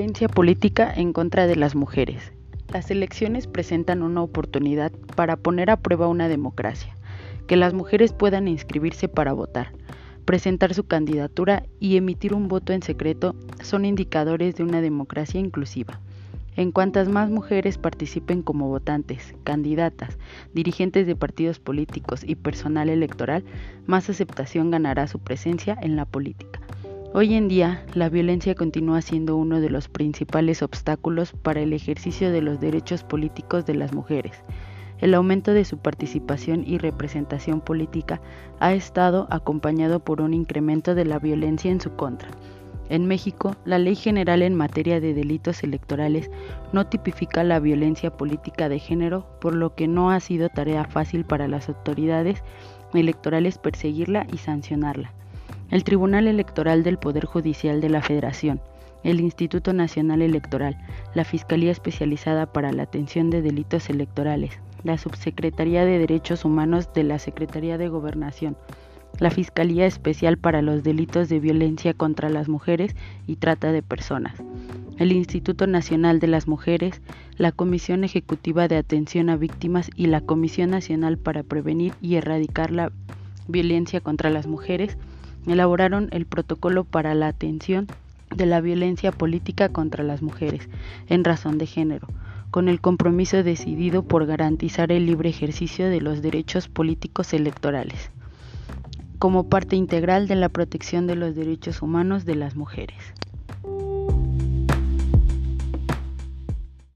Violencia política en contra de las mujeres. Las elecciones presentan una oportunidad para poner a prueba una democracia, que las mujeres puedan inscribirse para votar, presentar su candidatura y emitir un voto en secreto son indicadores de una democracia inclusiva. En cuantas más mujeres participen como votantes, candidatas, dirigentes de partidos políticos y personal electoral, más aceptación ganará su presencia en la política. Hoy en día, la violencia continúa siendo uno de los principales obstáculos para el ejercicio de los derechos políticos de las mujeres. El aumento de su participación y representación política ha estado acompañado por un incremento de la violencia en su contra. En México, la Ley General en materia de delitos electorales no tipifica la violencia política de género, por lo que no ha sido tarea fácil para las autoridades electorales perseguirla y sancionarla el Tribunal Electoral del Poder Judicial de la Federación, el Instituto Nacional Electoral, la Fiscalía Especializada para la Atención de Delitos Electorales, la Subsecretaría de Derechos Humanos de la Secretaría de Gobernación, la Fiscalía Especial para los Delitos de Violencia contra las Mujeres y Trata de Personas, el Instituto Nacional de las Mujeres, la Comisión Ejecutiva de Atención a Víctimas y la Comisión Nacional para Prevenir y Erradicar la Violencia contra las Mujeres, elaboraron el protocolo para la atención de la violencia política contra las mujeres en razón de género, con el compromiso decidido por garantizar el libre ejercicio de los derechos políticos electorales, como parte integral de la protección de los derechos humanos de las mujeres.